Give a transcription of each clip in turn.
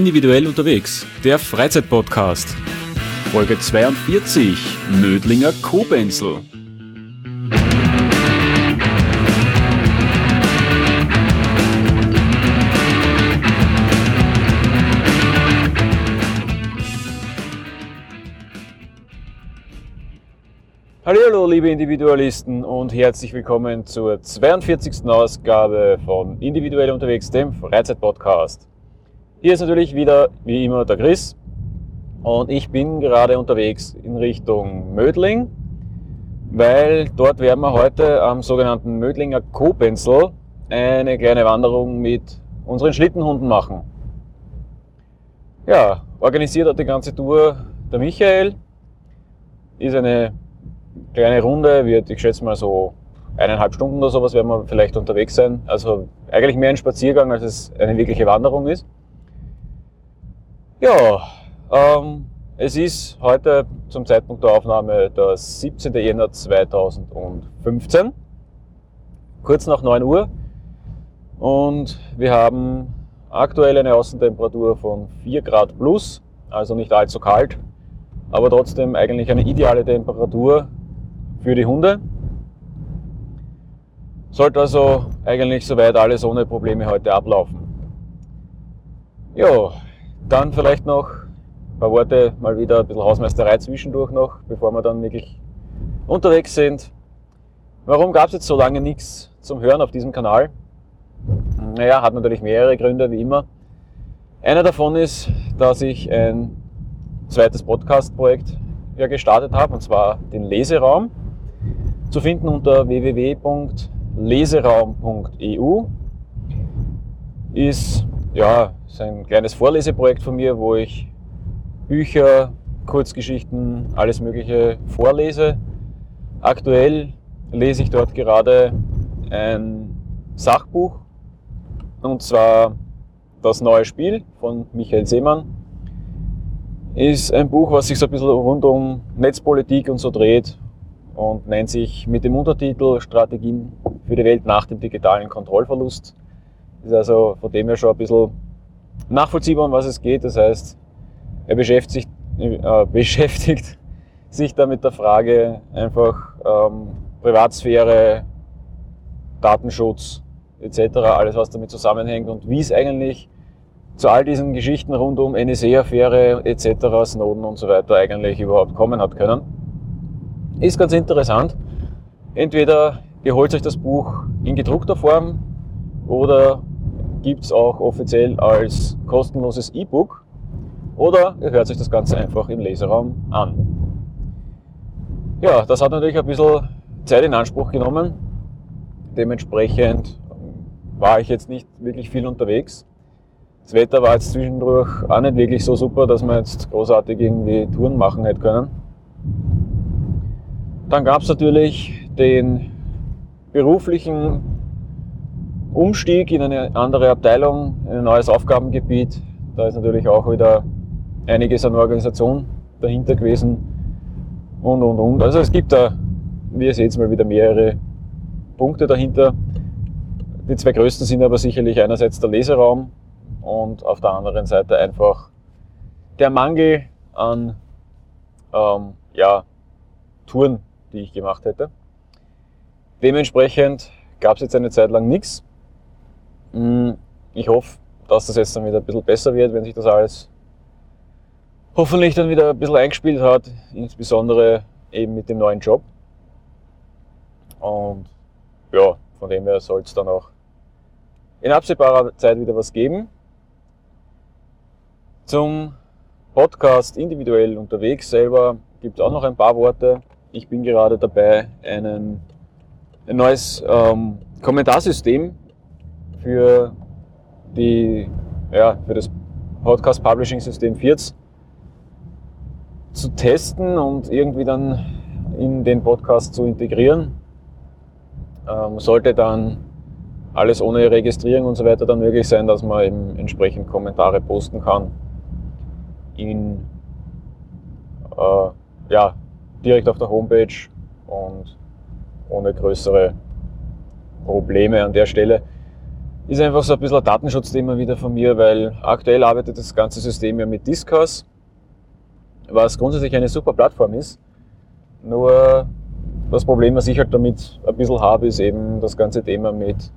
Individuell unterwegs, der Freizeitpodcast. Folge 42, Mödlinger Kobenzl. Hallo, liebe Individualisten und herzlich willkommen zur 42. Ausgabe von Individuell unterwegs, dem Freizeitpodcast. Hier ist natürlich wieder, wie immer, der Chris und ich bin gerade unterwegs in Richtung Mödling, weil dort werden wir heute am sogenannten Mödlinger Kobenzl eine kleine Wanderung mit unseren Schlittenhunden machen. Ja, organisiert hat die ganze Tour der Michael. Ist eine kleine Runde, wird, ich schätze mal so eineinhalb Stunden oder sowas werden wir vielleicht unterwegs sein. Also eigentlich mehr ein Spaziergang, als es eine wirkliche Wanderung ist. Ja, ähm, es ist heute zum Zeitpunkt der Aufnahme der 17. Jänner 2015, kurz nach 9 Uhr. Und wir haben aktuell eine Außentemperatur von 4 Grad plus, also nicht allzu kalt, aber trotzdem eigentlich eine ideale Temperatur für die Hunde. Sollte also eigentlich soweit alles ohne Probleme heute ablaufen. Ja, dann vielleicht noch ein paar Worte, mal wieder ein bisschen Hausmeisterei zwischendurch noch, bevor wir dann wirklich unterwegs sind. Warum gab es jetzt so lange nichts zum Hören auf diesem Kanal? Naja, hat natürlich mehrere Gründe, wie immer. Einer davon ist, dass ich ein zweites Podcast-Projekt ja gestartet habe, und zwar den Leseraum. Zu finden unter www.leseraum.eu ist ja, ist ein kleines Vorleseprojekt von mir, wo ich Bücher, Kurzgeschichten, alles Mögliche vorlese. Aktuell lese ich dort gerade ein Sachbuch und zwar Das neue Spiel von Michael Seemann. Ist ein Buch, was sich so ein bisschen rund um Netzpolitik und so dreht und nennt sich mit dem Untertitel Strategien für die Welt nach dem digitalen Kontrollverlust. Ist also von dem her schon ein bisschen nachvollziehbar, um was es geht. Das heißt, er beschäftigt, äh, beschäftigt sich da mit der Frage einfach ähm, Privatsphäre, Datenschutz etc., alles was damit zusammenhängt und wie es eigentlich zu all diesen Geschichten rund um NSA-Affäre etc., Snowden und so weiter eigentlich überhaupt kommen hat können. Ist ganz interessant. Entweder ihr holt euch das Buch in gedruckter Form oder gibt es auch offiziell als kostenloses E-Book oder ihr hört sich das Ganze einfach im Leseraum an. Ja, das hat natürlich ein bisschen Zeit in Anspruch genommen. Dementsprechend war ich jetzt nicht wirklich viel unterwegs. Das Wetter war jetzt zwischendurch auch nicht wirklich so super, dass man jetzt großartig irgendwie Touren machen hätte können. Dann gab es natürlich den beruflichen Umstieg in eine andere Abteilung, in ein neues Aufgabengebiet. Da ist natürlich auch wieder einiges an Organisation dahinter gewesen und, und, und. Also es gibt da, wie ihr seht, mal wieder mehrere Punkte dahinter. Die zwei größten sind aber sicherlich einerseits der Leseraum und auf der anderen Seite einfach der Mangel an ähm, ja, Touren, die ich gemacht hätte. Dementsprechend gab es jetzt eine Zeit lang nichts. Mm, ich hoffe, dass das jetzt dann wieder ein bisschen besser wird, wenn sich das alles hoffentlich dann wieder ein bisschen eingespielt hat, insbesondere eben mit dem neuen Job. Und ja, von dem her soll es dann auch in absehbarer Zeit wieder was geben. Zum Podcast individuell unterwegs selber gibt es auch noch ein paar Worte. Ich bin gerade dabei, einen, ein neues ähm, Kommentarsystem für, die, ja, für das Podcast Publishing System 40 zu testen und irgendwie dann in den Podcast zu integrieren. Ähm, sollte dann alles ohne Registrierung und so weiter dann möglich sein, dass man eben entsprechend Kommentare posten kann. In, äh, ja, direkt auf der Homepage und ohne größere Probleme an der Stelle. Ist einfach so ein bisschen ein Datenschutzthema wieder von mir, weil aktuell arbeitet das ganze System ja mit Discourse, was grundsätzlich eine super Plattform ist. Nur das Problem, was ich halt damit ein bisschen habe, ist eben das ganze Thema mit,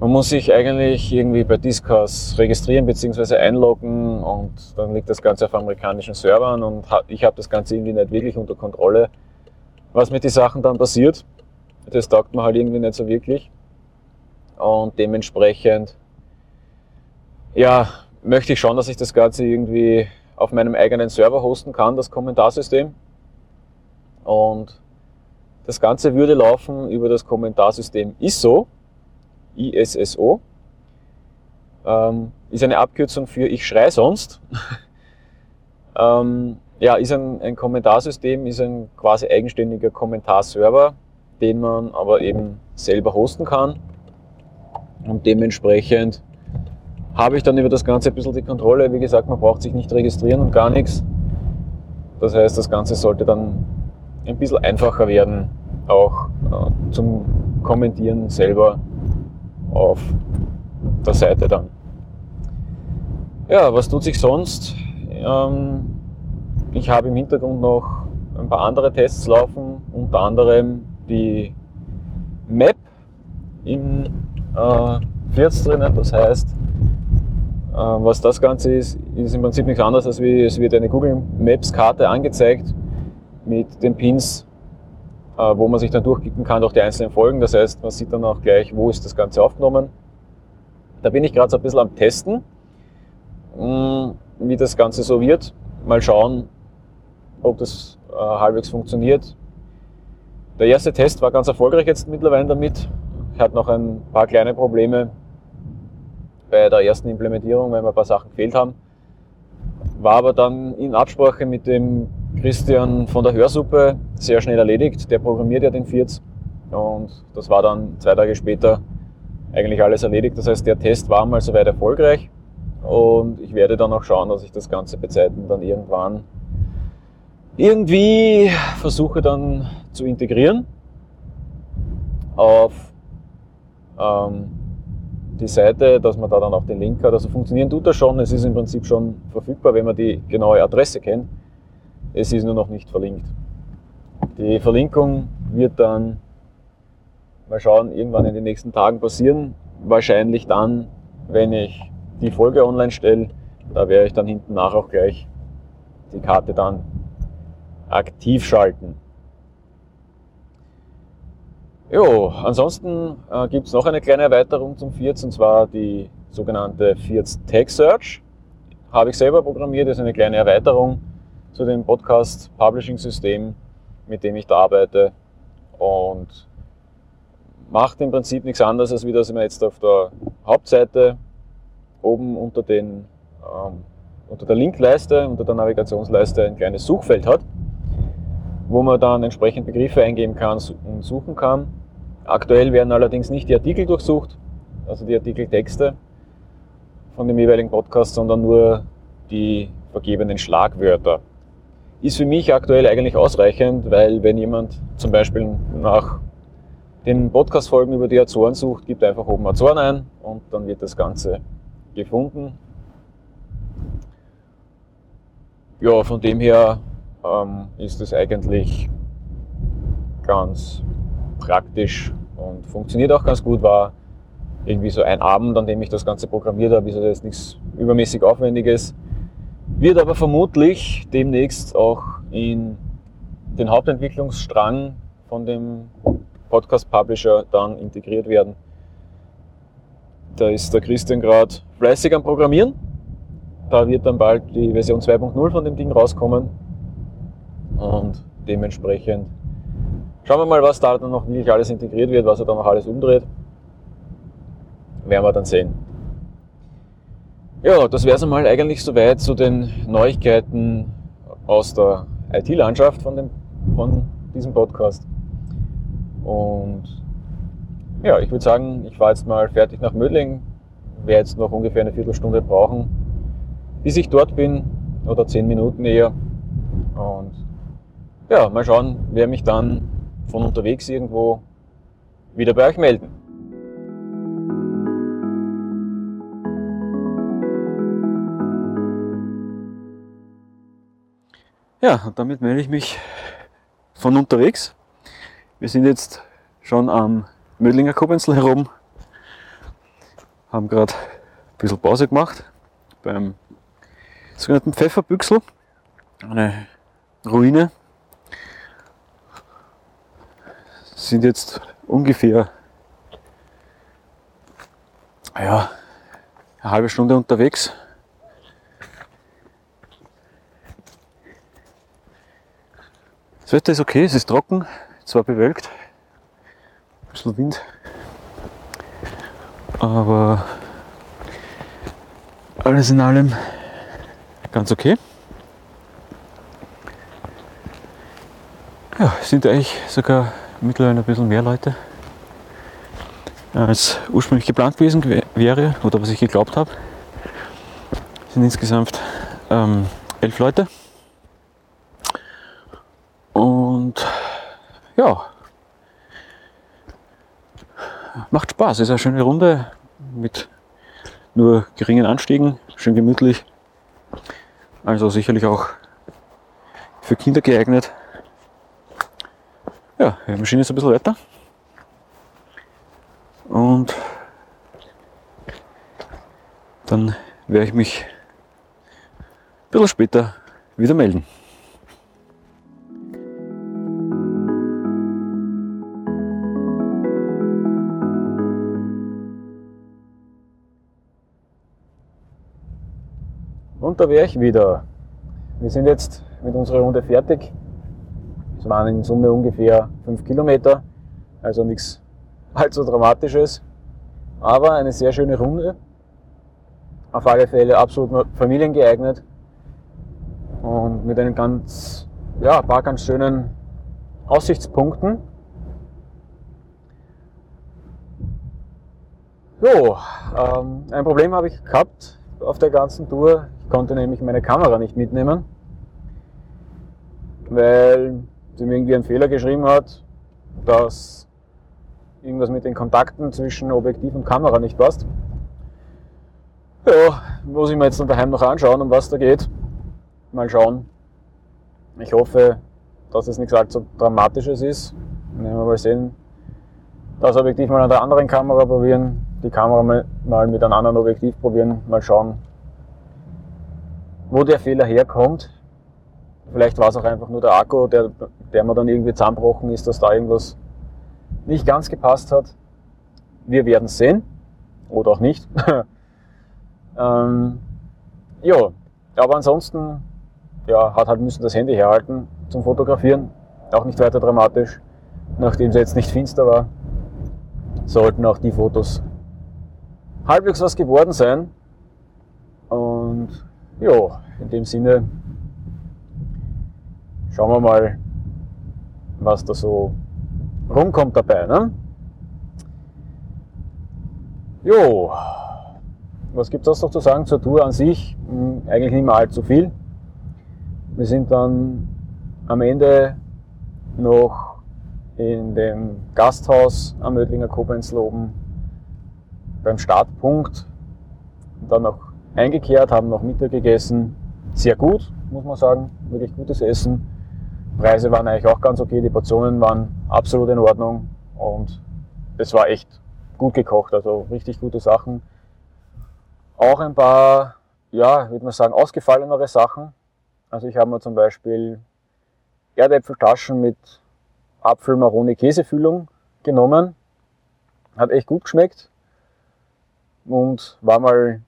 man muss sich eigentlich irgendwie bei Discourse registrieren bzw. einloggen und dann liegt das Ganze auf amerikanischen Servern und ich habe das Ganze irgendwie nicht wirklich unter Kontrolle. Was mit den Sachen dann passiert, das taugt man halt irgendwie nicht so wirklich. Und dementsprechend, ja, möchte ich schon, dass ich das Ganze irgendwie auf meinem eigenen Server hosten kann, das Kommentarsystem. Und das Ganze würde laufen über das Kommentarsystem ISO, ISSO. Ähm, ist eine Abkürzung für Ich schrei sonst. ähm, ja, ist ein, ein Kommentarsystem, ist ein quasi eigenständiger Kommentarserver, den man aber eben selber hosten kann. Und dementsprechend habe ich dann über das Ganze ein bisschen die Kontrolle. Wie gesagt, man braucht sich nicht registrieren und gar nichts. Das heißt, das Ganze sollte dann ein bisschen einfacher werden, auch äh, zum Kommentieren selber auf der Seite dann. Ja, was tut sich sonst? Ähm, ich habe im Hintergrund noch ein paar andere Tests laufen, unter anderem die Map in äh, Firz drinnen. Das heißt, äh, was das Ganze ist, ist im Prinzip nichts anderes, als wie es wird eine Google Maps Karte angezeigt mit den Pins, äh, wo man sich dann durchklicken kann durch die einzelnen Folgen. Das heißt, man sieht dann auch gleich, wo ist das Ganze aufgenommen. Da bin ich gerade so ein bisschen am Testen, mm, wie das Ganze so wird. Mal schauen, ob das äh, halbwegs funktioniert. Der erste Test war ganz erfolgreich jetzt mittlerweile damit. Ich hatte noch ein paar kleine Probleme bei der ersten Implementierung, weil mir ein paar Sachen gefehlt haben. War aber dann in Absprache mit dem Christian von der Hörsuppe sehr schnell erledigt. Der programmiert ja den Vierz und das war dann zwei Tage später eigentlich alles erledigt. Das heißt, der Test war mal soweit erfolgreich und ich werde dann auch schauen, dass ich das Ganze bei Zeiten dann irgendwann irgendwie versuche dann zu integrieren auf ähm, die Seite, dass man da dann auch den Link hat. Also funktionieren tut das schon. Es ist im Prinzip schon verfügbar, wenn man die genaue Adresse kennt. Es ist nur noch nicht verlinkt. Die Verlinkung wird dann, mal schauen, irgendwann in den nächsten Tagen passieren. Wahrscheinlich dann, wenn ich die Folge online stelle. Da werde ich dann hinten nach auch gleich die Karte dann aktiv schalten. Jo, ansonsten äh, gibt es noch eine kleine Erweiterung zum Vierz und zwar die sogenannte Vierz Tag Search. Habe ich selber programmiert, ist eine kleine Erweiterung zu dem Podcast Publishing System, mit dem ich da arbeite und macht im Prinzip nichts anderes, als wie das man jetzt auf der Hauptseite oben unter, den, ähm, unter der Linkleiste, unter der Navigationsleiste ein kleines Suchfeld hat, wo man dann entsprechend Begriffe eingeben kann und suchen kann. Aktuell werden allerdings nicht die Artikel durchsucht, also die Artikeltexte von dem jeweiligen Podcast, sondern nur die vergebenen Schlagwörter ist für mich aktuell eigentlich ausreichend, weil wenn jemand zum Beispiel nach den Podcast-Folgen über die Azoren sucht, gibt einfach oben Azoren ein und dann wird das Ganze gefunden. Ja, von dem her ähm, ist es eigentlich ganz praktisch und funktioniert auch ganz gut. War irgendwie so ein Abend, an dem ich das Ganze programmiert habe, ist also jetzt nichts übermäßig Aufwendiges. Wird aber vermutlich demnächst auch in den Hauptentwicklungsstrang von dem Podcast Publisher dann integriert werden. Da ist der Christian gerade fleißig am Programmieren. Da wird dann bald die Version 2.0 von dem Ding rauskommen. Und dementsprechend schauen wir mal, was da dann noch wirklich alles integriert wird, was er dann noch alles umdreht. Werden wir dann sehen. Ja, das wäre es einmal eigentlich soweit zu den Neuigkeiten aus der IT-Landschaft von, von diesem Podcast. Und ja, ich würde sagen, ich fahre jetzt mal fertig nach Mödling. Werde jetzt noch ungefähr eine Viertelstunde brauchen, bis ich dort bin, oder zehn Minuten eher. Und ja, mal schauen, wer mich dann von unterwegs irgendwo wieder bei euch melden. Ja, und damit melde ich mich von unterwegs. Wir sind jetzt schon am Mödlinger Kobenzl herum, haben gerade ein bisschen Pause gemacht beim sogenannten Pfefferbüchsel, eine Ruine Sind jetzt ungefähr ja, eine halbe Stunde unterwegs. Das Wetter ist okay, es ist trocken, zwar bewölkt, ein bisschen Wind, aber alles in allem ganz okay. Ja, sind eigentlich sogar mittlerweile ein bisschen mehr Leute als ursprünglich geplant gewesen wäre oder was ich geglaubt habe. Es sind insgesamt ähm, elf Leute. Und ja, macht Spaß. Ist eine schöne Runde mit nur geringen Anstiegen, schön gemütlich. Also sicherlich auch für Kinder geeignet. Ja, die Maschine ist ein bisschen weiter. Und dann werde ich mich ein bisschen später wieder melden. Und da wäre ich wieder. Wir sind jetzt mit unserer Runde fertig. Es waren in Summe ungefähr 5 Kilometer, also nichts allzu Dramatisches. Aber eine sehr schöne Runde. Auf alle Fälle absolut familiengeeignet. Und mit einem ganz, ja, ein paar ganz schönen Aussichtspunkten. Jo, ähm, ein Problem habe ich gehabt auf der ganzen Tour. Ich konnte nämlich meine Kamera nicht mitnehmen, weil mir irgendwie einen Fehler geschrieben hat, dass irgendwas mit den Kontakten zwischen Objektiv und Kamera nicht passt. Ja, muss ich mir jetzt daheim noch anschauen, um was da geht. Mal schauen. Ich hoffe, dass es nichts allzu Dramatisches ist. Wenn wir mal sehen, das Objektiv mal an der anderen Kamera probieren, die Kamera mal mit einem anderen Objektiv probieren, mal schauen, wo der Fehler herkommt. Vielleicht war es auch einfach nur der Akku, der, der mir dann irgendwie zusammenbrochen ist, dass da irgendwas nicht ganz gepasst hat. Wir werden sehen. Oder auch nicht. ähm, ja, aber ansonsten ja, hat halt müssen das Handy herhalten zum Fotografieren. Auch nicht weiter dramatisch. Nachdem es jetzt nicht finster war, sollten auch die Fotos halbwegs was geworden sein. Und ja, in dem Sinne schauen wir mal, was da so rumkommt dabei. Ne? Jo, was gibt es noch zu sagen zur Tour an sich? Hm, eigentlich nicht mehr allzu viel. Wir sind dann am Ende noch in dem Gasthaus am Mödlinger Kobenzl oben beim Startpunkt dann noch eingekehrt, haben noch Mittag gegessen. Sehr gut, muss man sagen, wirklich gutes Essen. Preise waren eigentlich auch ganz okay, die Portionen waren absolut in Ordnung und es war echt gut gekocht, also richtig gute Sachen. Auch ein paar, ja, würde man sagen, ausgefallenere Sachen. Also ich habe mir zum Beispiel Erdäpfeltaschen mit Apfel-Maroni-Käsefüllung genommen. Hat echt gut geschmeckt und war mal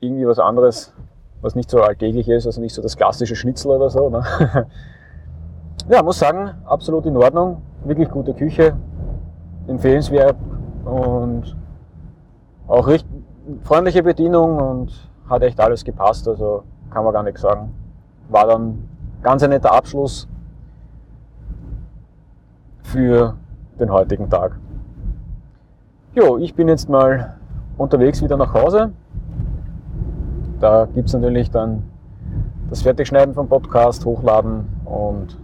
irgendwie was anderes, was nicht so alltäglich ist, also nicht so das klassische Schnitzel oder so. Ne? ja, muss sagen, absolut in Ordnung, wirklich gute Küche, empfehlenswert und auch recht freundliche Bedienung und hat echt alles gepasst, also kann man gar nichts sagen. War dann ganz ein netter Abschluss für den heutigen Tag. Jo, ich bin jetzt mal unterwegs wieder nach Hause. Da gibt es natürlich dann das Fertigschneiden vom Podcast, hochladen und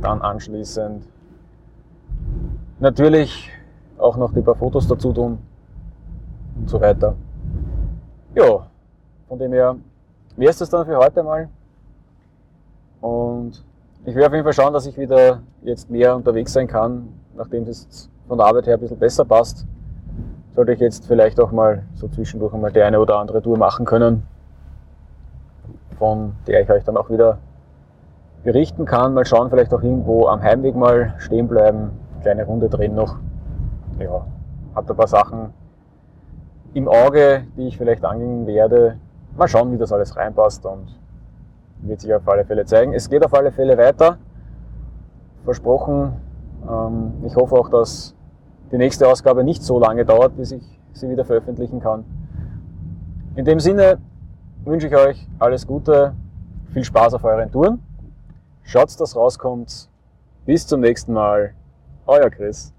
dann anschließend natürlich auch noch die paar Fotos dazu tun und so weiter. Ja, von dem her wäre es das dann für heute mal. Und ich werde auf jeden Fall schauen, dass ich wieder jetzt mehr unterwegs sein kann, nachdem es von der Arbeit her ein bisschen besser passt. Sollte ich jetzt vielleicht auch mal so zwischendurch einmal die eine oder andere Tour machen können, von der ich euch dann auch wieder berichten kann. Mal schauen, vielleicht auch irgendwo am Heimweg mal stehen bleiben, kleine Runde drehen noch. Ja, habt ein paar Sachen im Auge, die ich vielleicht angehen werde. Mal schauen, wie das alles reinpasst und wird sich auf alle Fälle zeigen. Es geht auf alle Fälle weiter. Versprochen. Ähm, ich hoffe auch, dass die nächste Ausgabe nicht so lange dauert, bis ich sie wieder veröffentlichen kann. In dem Sinne wünsche ich euch alles Gute, viel Spaß auf euren Touren. Schaut, dass rauskommt. Bis zum nächsten Mal. Euer Chris.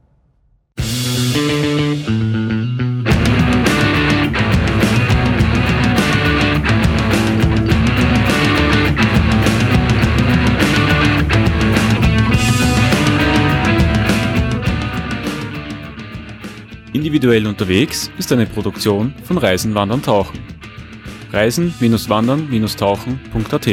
Individuell unterwegs ist eine Produktion von Reisen, Wandern, Tauchen. Reisen-Wandern-Tauchen.at